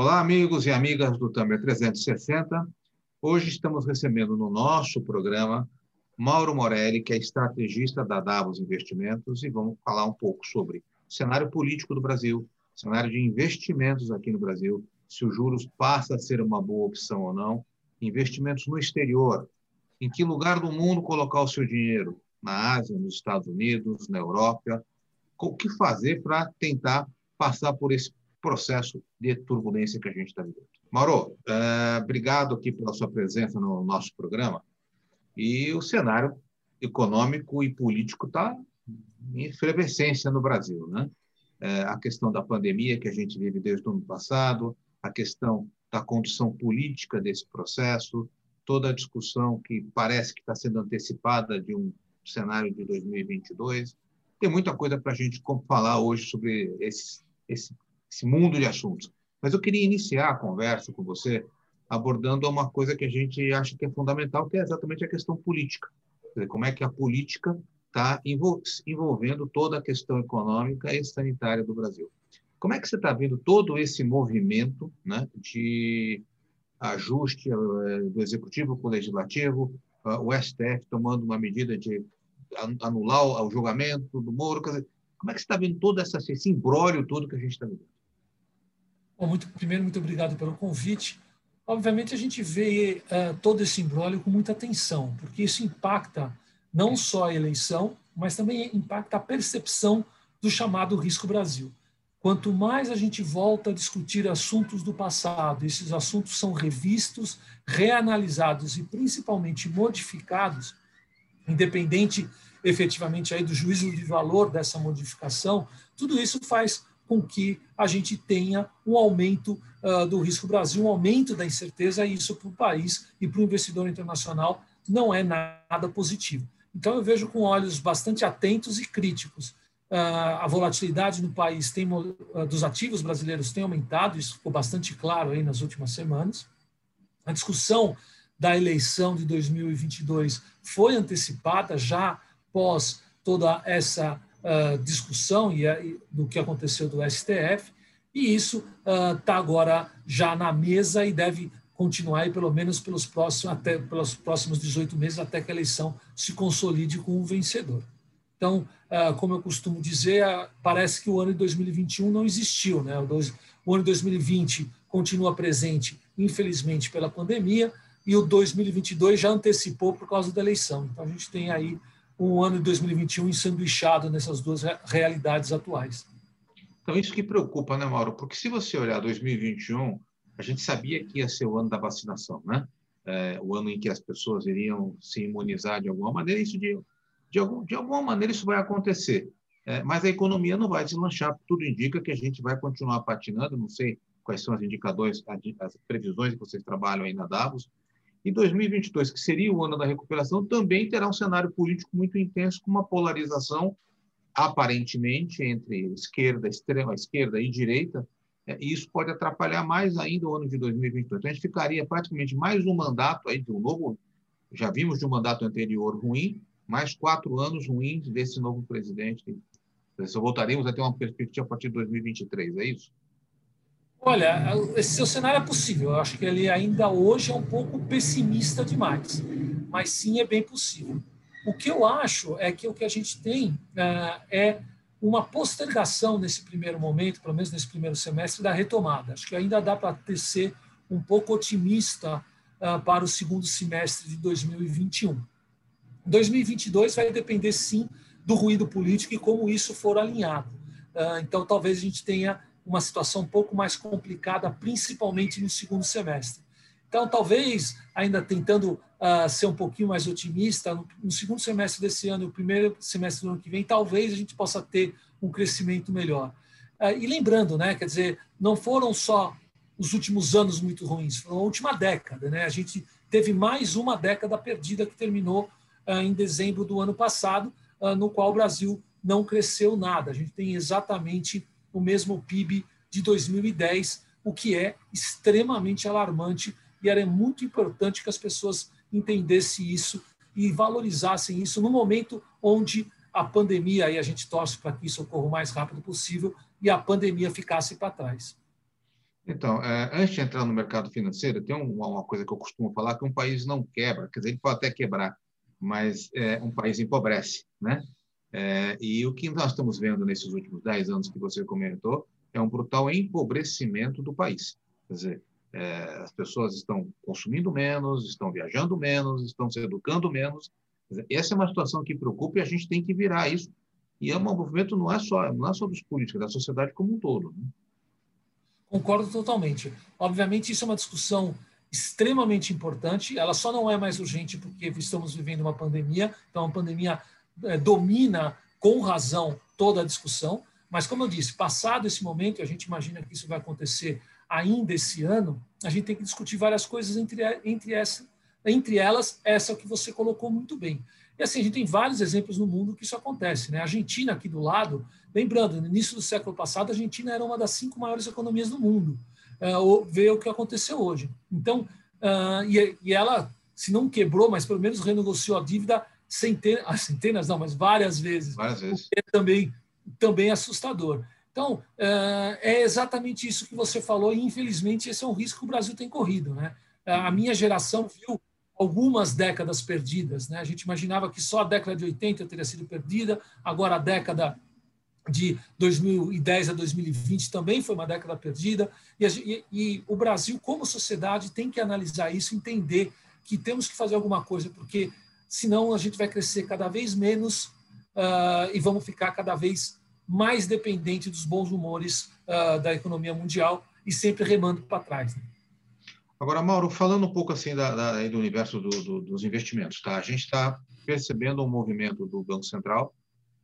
Olá, amigos e amigas do Tamer 360. Hoje estamos recebendo no nosso programa Mauro Morelli, que é estrategista da Davos Investimentos, e vamos falar um pouco sobre o cenário político do Brasil, cenário de investimentos aqui no Brasil, se os juros passa a ser uma boa opção ou não, investimentos no exterior, em que lugar do mundo colocar o seu dinheiro, na Ásia, nos Estados Unidos, na Europa, o que fazer para tentar passar por esse processo de turbulência que a gente está vivendo. Mauro, é, obrigado aqui pela sua presença no nosso programa. E o cenário econômico e político está em efervescência no Brasil, né? É, a questão da pandemia que a gente vive desde o ano passado, a questão da condição política desse processo, toda a discussão que parece que está sendo antecipada de um cenário de 2022. Tem muita coisa para a gente falar hoje sobre esse, esse, esse mundo de assuntos. Mas eu queria iniciar a conversa com você abordando uma coisa que a gente acha que é fundamental, que é exatamente a questão política. Dizer, como é que a política está envolvendo toda a questão econômica e sanitária do Brasil. Como é que você está vendo todo esse movimento né, de ajuste eh, do executivo com o legislativo, ah, o STF tomando uma medida de anular o julgamento do Moro? Dizer, como é que você está vendo todo esse imbróglio todo que a gente está vivendo? Bom, muito, primeiro, muito obrigado pelo convite. Obviamente, a gente vê uh, todo esse imbróglio com muita atenção, porque isso impacta não só a eleição, mas também impacta a percepção do chamado risco Brasil. Quanto mais a gente volta a discutir assuntos do passado, esses assuntos são revistos, reanalisados e principalmente modificados, independente efetivamente aí do juízo de valor dessa modificação, tudo isso faz com que a gente tenha um aumento uh, do risco Brasil, um aumento da incerteza, e isso para o país e para o investidor internacional não é nada positivo. Então, eu vejo com olhos bastante atentos e críticos. Uh, a volatilidade no país tem, uh, dos ativos brasileiros tem aumentado, isso ficou bastante claro aí nas últimas semanas. A discussão da eleição de 2022 foi antecipada já pós toda essa uh, discussão e, e, do que aconteceu do STF, e isso está uh, agora já na mesa e deve continuar aí pelo menos pelos próximos, até, pelos próximos 18 meses, até que a eleição se consolide com um vencedor. Então, uh, como eu costumo dizer, parece que o ano de 2021 não existiu. Né? O, dois, o ano de 2020 continua presente, infelizmente, pela pandemia, e o 2022 já antecipou por causa da eleição. Então, a gente tem aí um ano de 2021 ensanduichado nessas duas realidades atuais. Então, isso que preocupa, né, Mauro? Porque se você olhar 2021, a gente sabia que ia ser o ano da vacinação, né? É, o ano em que as pessoas iriam se imunizar de alguma maneira, isso de, de, algum, de alguma maneira isso vai acontecer. É, mas a economia não vai deslanchar, tudo indica que a gente vai continuar patinando, não sei quais são os indicadores, as previsões que vocês trabalham aí na Davos, e 2022, que seria o ano da recuperação, também terá um cenário político muito intenso, com uma polarização, aparentemente, entre esquerda, extrema esquerda e direita, é, e isso pode atrapalhar mais ainda o ano de 2022. Então, a gente ficaria praticamente mais um mandato aí de um novo, já vimos de um mandato anterior ruim, mais quatro anos ruins desse novo presidente. Só voltaremos a ter uma perspectiva a partir de 2023, é isso? Olha, esse seu cenário é possível. Eu acho que ele ainda hoje é um pouco pessimista demais, mas sim é bem possível. O que eu acho é que o que a gente tem é, é uma postergação nesse primeiro momento, pelo menos nesse primeiro semestre, da retomada. Acho que ainda dá para ser um pouco otimista uh, para o segundo semestre de 2021. 2022 vai depender, sim, do ruído político e como isso for alinhado. Uh, então, talvez a gente tenha uma situação um pouco mais complicada, principalmente no segundo semestre. Então, talvez, ainda tentando uh, ser um pouquinho mais otimista, no, segundo semestre desse ano e o primeiro semestre do ano que vem, talvez a gente possa ter um crescimento melhor. Uh, e lembrando, né, quer dizer, não foram só os últimos anos muito ruins, foram a última década. Né? A gente teve mais uma década perdida que terminou uh, em dezembro do ano passado, no qual o Brasil não cresceu nada. A gente tem exatamente o mesmo PIB de 2010, o que é extremamente alarmante e era muito importante que as pessoas entendessem isso e valorizassem isso no momento onde a pandemia, aí a gente torce para que isso ocorra o mais rápido possível, e a pandemia ficasse para trás. Então, é, antes de entrar no mercado financeiro, tem uma coisa que eu costumo falar, que um país não quebra, quer dizer, ele pode até quebrar, mas é, um país empobrece, né? É, e o que nós estamos vendo nesses últimos 10 anos que você comentou é um brutal empobrecimento do país. Quer dizer, é, as pessoas estão consumindo menos, estão viajando menos, estão se educando menos. Dizer, essa é uma situação que preocupa e a gente tem que virar isso. E é um movimento não é só não é só dos políticos, é da sociedade como um todo. Né? Concordo totalmente. Obviamente, isso é uma discussão extremamente importante. Ela só não é mais urgente porque estamos vivendo uma pandemia. Então, a pandemia domina com razão toda a discussão. Mas, como eu disse, passado esse momento, a gente imagina que isso vai acontecer ainda esse ano, a gente tem que discutir várias coisas entre, entre, essa, entre elas, essa que você colocou muito bem. E assim, a gente tem vários exemplos no mundo que isso acontece. Né? A Argentina, aqui do lado, Lembrando, no início do século passado, a Argentina era uma das cinco maiores economias do mundo. Uh, vê o que aconteceu hoje. Então, uh, e, e, ela, se não quebrou, mas pelo menos renegociou a dívida centenas, ah, centenas não, mas várias vezes. Várias vezes. é também, também assustador. Então, uh, é exatamente isso que você falou, e infelizmente esse é um risco que o Brasil tem corrido. Né? A minha geração viu algumas décadas perdidas. Né? A gente imaginava que só a década de 80 teria sido perdida, agora a década de 2010 a 2020 também foi uma década perdida. E, e, e, o Brasil, como sociedade, tem que analisar isso, entender que temos que fazer alguma coisa, porque senão a gente vai crescer cada vez menos uh, e vamos ficar cada vez mais dependente dos bons humores uh, da economia mundial e sempre remando para trás. Né? Agora, Mauro, falando um pouco assim da, da, do universo do, do, dos investimentos, tá? A gente está percebendo um movimento do Banco Central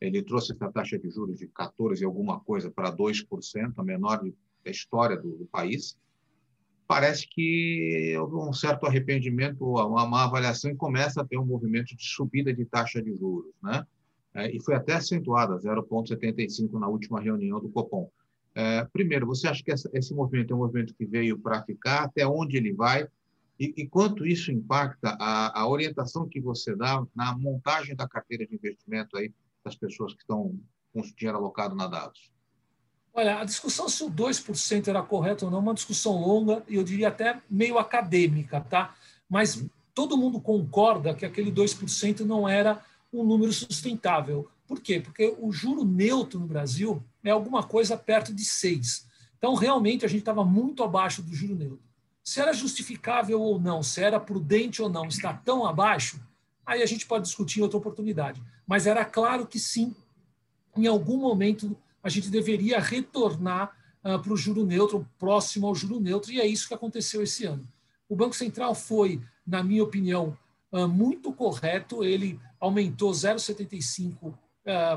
ele trouxe essa taxa de juros de 14 e alguma coisa para 2%, a menor da história do, do país. Parece que houve um certo arrependimento, uma má avaliação, e começa a ter um movimento de subida de taxa de juros. Né? É, e foi até acentuada, 0,75 na última reunião do Copom. É, primeiro, você acha que essa, esse movimento é um movimento que veio para ficar? Até onde ele vai? E, e quanto isso impacta a, a orientação que você dá na montagem da carteira de investimento aí das pessoas que estão com o dinheiro alocado na Davos? Olha, a discussão se o 2% era correto ou não é uma discussão longa e eu diria até meio acadêmica, tá? Mas uhum. todo mundo concorda que aquele 2% não era um número sustentável. Por quê? Porque o juro neutro no Brasil é alguma coisa perto de 6. Então, realmente, a gente estava muito abaixo do juro neutro. Se era justificável ou não, se era prudente ou não estar tão abaixo, aí a gente pode discutir em outra oportunidade. Mas era claro que sim, em algum momento a gente deveria retornar uh, para o juro neutro, próximo ao juro neutro, e é isso que aconteceu esse ano. O Banco Central foi, na minha opinião, uh, muito correto, ele aumentou 0,75 uh,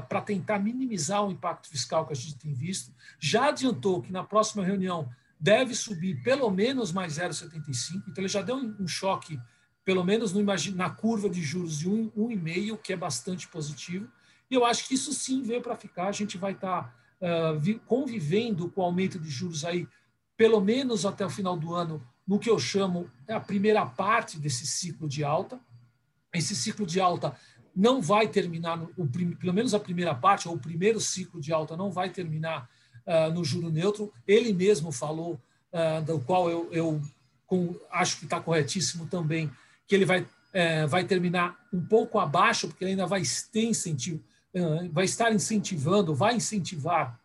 para tentar minimizar o impacto fiscal que a gente tem visto, já adiantou que na próxima reunião deve subir pelo menos mais 0,75, então ele já deu um choque pelo menos no, na curva de juros de 1,5, que é bastante positivo. Eu acho que isso sim veio para ficar. A gente vai estar tá, uh, convivendo com o aumento de juros aí, pelo menos até o final do ano, no que eu chamo a primeira parte desse ciclo de alta. Esse ciclo de alta não vai terminar, no, o, pelo menos a primeira parte, ou o primeiro ciclo de alta não vai terminar uh, no juro neutro. Ele mesmo falou, uh, do qual eu, eu com, acho que está corretíssimo também, que ele vai, é, vai terminar um pouco abaixo, porque ele ainda vai, ter incentivo, é, vai estar incentivando, vai incentivar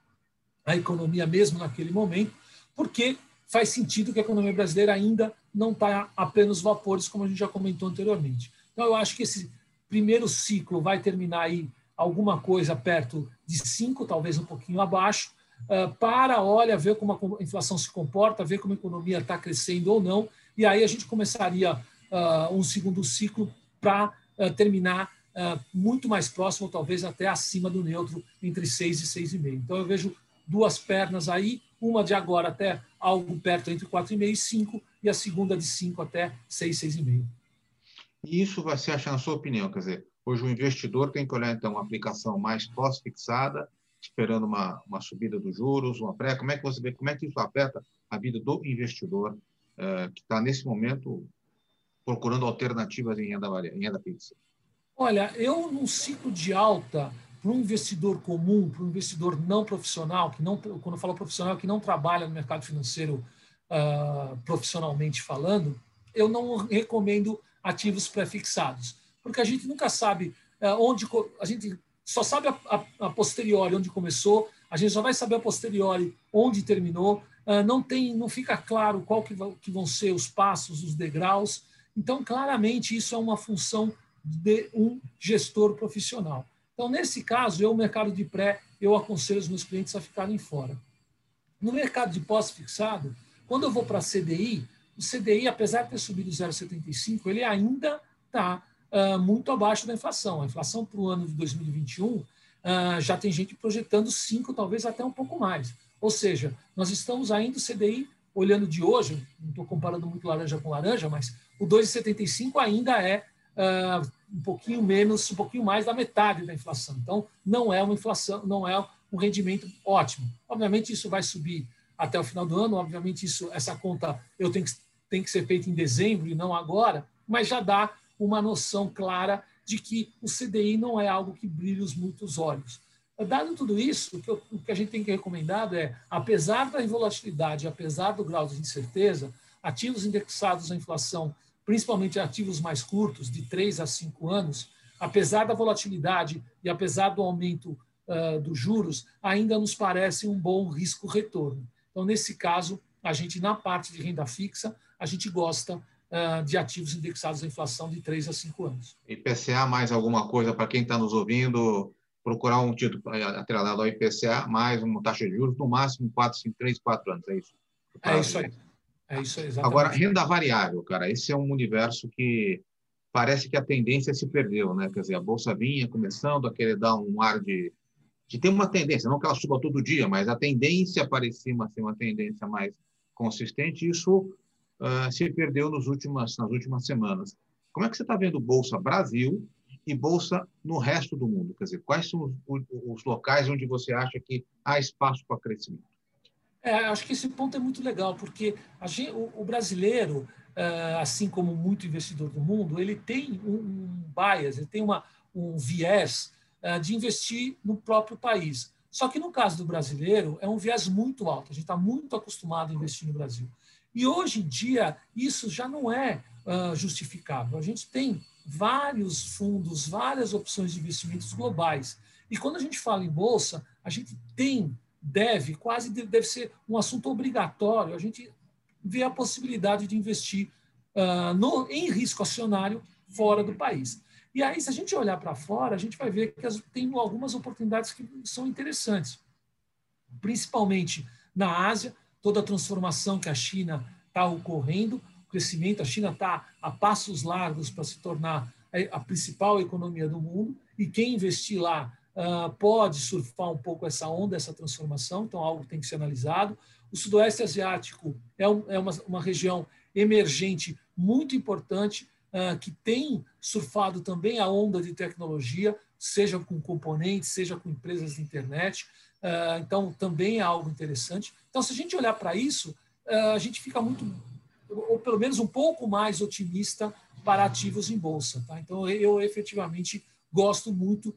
a economia mesmo naquele momento, porque faz sentido que a economia brasileira ainda não está a plenos vapores, como a gente já comentou anteriormente. Então, eu acho que esse primeiro ciclo vai terminar aí alguma coisa perto de 5, talvez um pouquinho abaixo, uh, para, olha, ver como a inflação se comporta, ver como a economia está crescendo ou não, e aí a gente começaria uh, um segundo ciclo para terminar muito mais próximo, talvez até acima do neutro, entre 6 e 6,5. Então, eu vejo duas pernas aí, uma de agora até algo perto entre 4,5 e 5, e a segunda de 5 até 6, 6,5. E isso vai se achar, na sua opinião, quer dizer, hoje o investidor tem que olhar, então, uma aplicação mais pós-fixada, esperando uma, uma subida dos juros, uma pré, como é que você vê, como é que isso afeta a vida do investidor uh, que está, nesse momento, procurando alternativas em renda, em renda fixa? Olha, eu num ciclo de alta, para um investidor comum, para um investidor não profissional, que não, quando eu falo profissional, que não trabalha no mercado financeiro uh, profissionalmente falando, eu não recomendo ativos prefixados, porque a gente nunca sabe uh, onde a gente só sabe a, a, a, posteriori onde começou, a gente só vai saber a posteriori onde terminou, uh, não tem, não fica claro qual que, que vão ser os passos, os degraus. Então, claramente, isso é uma função de um gestor profissional. Então, nesse caso, eu, mercado de pré, eu aconselho os meus clientes a ficarem fora. No mercado de pós-fixado, quando eu vou para CDI, o CDI, apesar de ter subido 0,75, ele ainda está uh, muito abaixo da inflação. A inflação para o ano de 2021 uh, já tem gente projetando 5, talvez até um pouco mais. Ou seja, nós estamos ainda o CDI, olhando de hoje, não estou comparando muito laranja com laranja, mas o 2,75 ainda é um pouquinho menos, um pouquinho mais da metade da inflação. Então, não é uma inflação, não é um rendimento ótimo. Obviamente, isso vai subir até o final do ano, obviamente, isso, essa conta eu tenho que, tem que ser feita em dezembro e não agora, mas já dá uma noção clara de que o CDI não é algo que brilha os muitos olhos. Dado tudo isso, o que, eu, o que a gente tem que recomendar é, apesar da volatilidade, apesar do grau de incerteza, ativos indexados à inflação, principalmente ativos mais curtos, de 3 a 5 anos, apesar da volatilidade e apesar do aumento uh, dos juros, ainda nos parece um bom risco-retorno. Então, nesse caso, a gente, na parte de renda fixa, a gente gosta uh, de ativos indexados à inflação de 3 a 5 anos. IPCA, mais alguma coisa para quem está nos ouvindo? procurar um título atrelado ao IPCA, mais uma taxa de juros, no máximo 4, 5, 3, 4 anos. É isso? É isso aí. É isso exatamente. Agora, renda variável, cara, esse é um universo que parece que a tendência se perdeu, né? Quer dizer, a bolsa vinha começando a querer dar um ar de, de ter uma tendência, não que ela suba todo dia, mas a tendência parecia ser uma tendência mais consistente. Isso uh, se perdeu nos últimas, nas últimas semanas. Como é que você está vendo bolsa Brasil e bolsa no resto do mundo? Quer dizer, quais são os, os locais onde você acha que há espaço para crescimento? É, acho que esse ponto é muito legal, porque gente, o, o, brasileiro, é, assim como muito investidor do mundo, ele tem um, um bias, ele tem uma, um viés é, de investir no próprio país. Só que no caso do brasileiro, é um viés muito alto. A gente está muito acostumado a investir no Brasil. E hoje em dia, isso já não é uh, justificável. A gente tem vários fundos, várias opções de investimentos globais. E quando a gente fala em bolsa, a gente tem, deve, quase deve ser um assunto obrigatório, a gente vê a possibilidade de investir uh, no, em risco acionário fora do país. E aí, se a gente olhar para fora, a gente vai ver que as, tem algumas oportunidades que são interessantes, principalmente na Ásia, toda a transformação que a China está ocorrendo, crescimento. A China está a passos largos para se tornar a principal economia do mundo e quem investir lá uh, pode surfar um pouco essa onda, essa transformação, então algo tem que ser analisado. O Sudoeste Asiático é, um, é uma, uma, região emergente muito importante uh, que tem surfado também a onda de tecnologia, seja com componentes, seja com empresas de internet. Uh, então, também é algo interessante. Então, se a gente olhar para isso, a gente fica muito ou pelo menos um pouco mais otimista para ativos em bolsa. Tá? Então, eu efetivamente gosto muito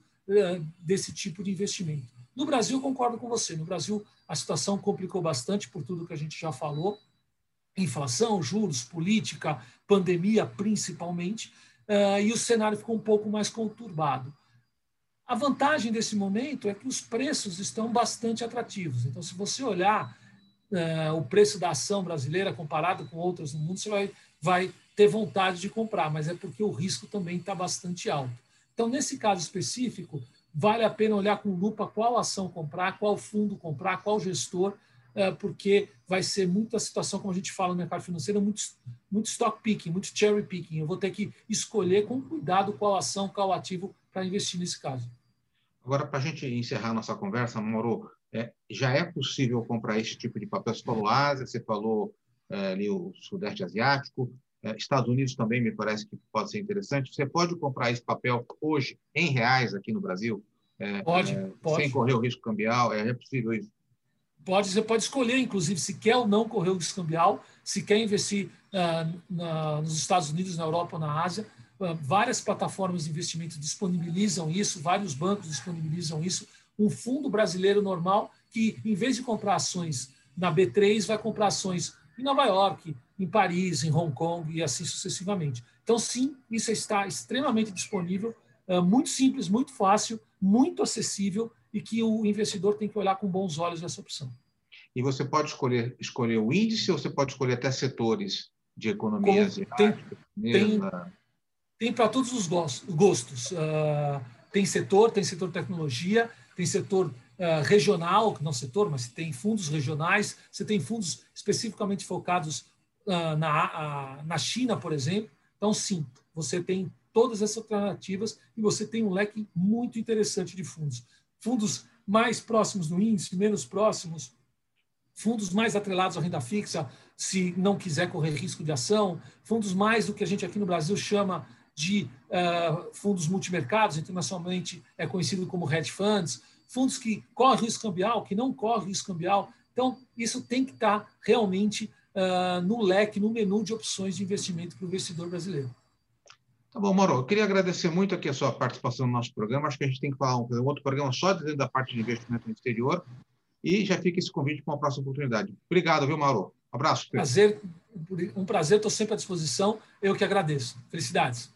desse tipo de investimento. No Brasil, concordo com você. No Brasil, a situação complicou bastante por tudo que a gente já falou: inflação, juros, política, pandemia, principalmente, uh, e o cenário ficou um pouco mais conturbado. A vantagem desse momento é que os preços estão bastante atrativos. Então, se você olhar uh, o preço da ação brasileira comparado com outras no mundo, você vai, vai ter vontade de comprar, mas é porque o risco também está bastante alto. Então, nesse caso específico, vale a pena olhar com lupa qual ação comprar, qual fundo comprar, qual gestor, uh, porque vai ser muita situação, como a gente fala no mercado financeiro, muito, muito stock picking, muito cherry picking. Eu vou ter que escolher com cuidado qual ação, qual ativo para investir nesse caso. Agora, para a gente encerrar nossa conversa, Mauro, é, já é possível comprar esse tipo de papel? Você falou Ásia, você falou é, ali o Sudeste Asiático, Estados Unidos também me parece que pode ser interessante. Você pode comprar esse papel hoje em reais aqui no Brasil? É, pode, é, pode. Sem correr o risco cambial? É, possível isso? Pode, você pode escolher, inclusive, se quer ou não correr o risco cambial, se quer investir uh, na, nos Estados Unidos, na Europa ou na Ásia. Uh, várias plataformas de investimento disponibilizam isso, vários bancos disponibilizam isso um fundo brasileiro normal que, em vez de comprar ações na B3, vai comprar ações em Nova York, em Paris, em Hong Kong e assim sucessivamente. Então, sim, isso está extremamente disponível, muito simples, muito fácil, muito acessível e que o investidor tem que olhar com bons olhos essa opção. E você pode escolher, escolher o índice ou você pode escolher até setores de economia Tem, tem, tem para todos os gostos. Uh, tem setor, tem setor tecnologia, tem setor uh, regional, não setor, mas tem fundos regionais, você tem fundos especificamente focados uh, na, na China, por exemplo. Então, sim, você tem todas essas alternativas e você tem um leque muito interessante de fundos. Fundos mais próximos do índice, menos próximos, fundos mais atrelados à renda fixa, se não quiser correr risco de ação, fundos mais do que a gente aqui no Brasil chama de uh, fundos multimercados, internacionalmente é conhecido como hedge funds, fundos que correm risco cambial, que não correm risco cambial. Então, isso tem que estar realmente uh, no leque, no menu de opções de investimento para o investidor brasileiro. Tá bom, Mauro. Eu queria agradecer muito aqui a sua participação no nosso programa. Acho que a gente tem que falar um, um outro programa só dentro da parte de investimento no exterior. E já fica esse convite para uma próxima oportunidade. Obrigado, viu, Mauro? Um abraço. Prazer, um prazer, estou sempre à disposição. Eu que agradeço. Felicidades.